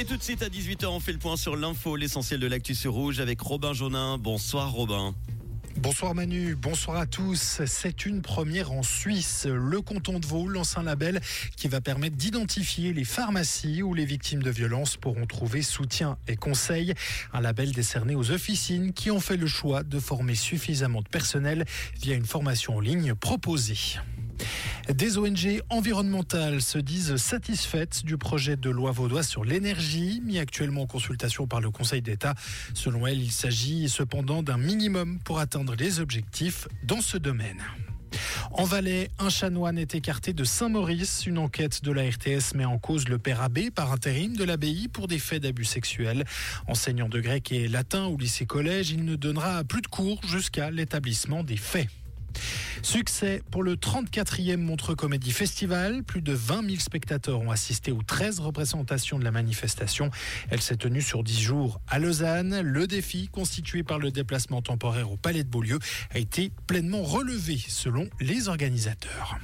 Et tout de suite à 18h, on fait le point sur l'info, l'essentiel de l'actu sur Rouge avec Robin Jaunin. Bonsoir Robin. Bonsoir Manu, bonsoir à tous. C'est une première en Suisse. Le canton de Vaud lance un label qui va permettre d'identifier les pharmacies où les victimes de violences pourront trouver soutien et conseils. Un label décerné aux officines qui ont fait le choix de former suffisamment de personnel via une formation en ligne proposée. Des ONG environnementales se disent satisfaites du projet de loi vaudois sur l'énergie, mis actuellement en consultation par le Conseil d'État. Selon elles, il s'agit cependant d'un minimum pour atteindre les objectifs dans ce domaine. En Valais, un chanoine est écarté de Saint-Maurice. Une enquête de la RTS met en cause le père abbé par intérim de l'abbaye pour des faits d'abus sexuels. Enseignant de grec et latin au lycée-collège, il ne donnera plus de cours jusqu'à l'établissement des faits. Succès pour le 34e Montreux Comédie Festival. Plus de 20 000 spectateurs ont assisté aux 13 représentations de la manifestation. Elle s'est tenue sur 10 jours à Lausanne. Le défi, constitué par le déplacement temporaire au Palais de Beaulieu, a été pleinement relevé selon les organisateurs.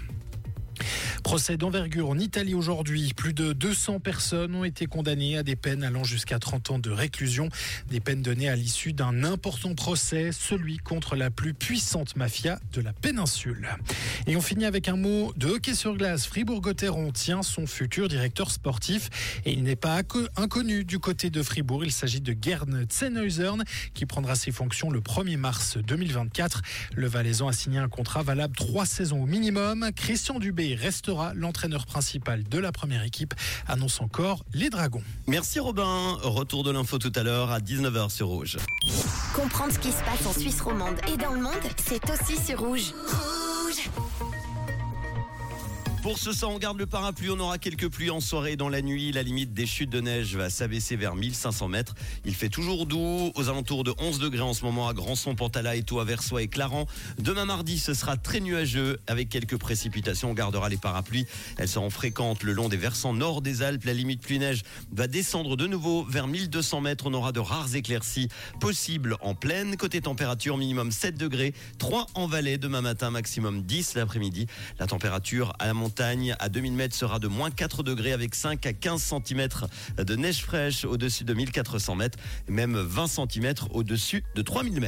Procès d'envergure en Italie aujourd'hui. Plus de 200 personnes ont été condamnées à des peines allant jusqu'à 30 ans de réclusion. Des peines données à l'issue d'un important procès, celui contre la plus puissante mafia de la péninsule. Et on finit avec un mot de hockey sur glace. Fribourg-Gotteron tient son futur directeur sportif et il n'est pas inconnu du côté de Fribourg. Il s'agit de Gern Zenhäusern qui prendra ses fonctions le 1er mars 2024. Le Valaisan a signé un contrat valable trois saisons au minimum. Christian Dubé restera l'entraîneur principal de la première équipe, annonce encore les Dragons. Merci Robin. Retour de l'info tout à l'heure à 19h sur Rouge. Comprendre ce qui se passe en Suisse romande et dans le monde, c'est aussi sur Rouge. Rouge pour ce soir, on garde le parapluie. On aura quelques pluies en soirée dans la nuit. La limite des chutes de neige va s'abaisser vers 1500 mètres. Il fait toujours doux, aux alentours de 11 degrés en ce moment à Grandson, Pantala, Eto, Versoix et Clarence. Demain mardi, ce sera très nuageux avec quelques précipitations. On gardera les parapluies. Elles seront fréquentes le long des versants nord des Alpes. La limite pluie-neige va descendre de nouveau vers 1200 mètres. On aura de rares éclaircies possibles en pleine. Côté température, minimum 7 degrés, 3 en vallée demain matin, maximum 10 l'après-midi. La température à la à 2000 mètres sera de moins 4 degrés avec 5 à 15 cm de neige fraîche au-dessus de 1400 mètres, même 20 cm au-dessus de 3000 mètres.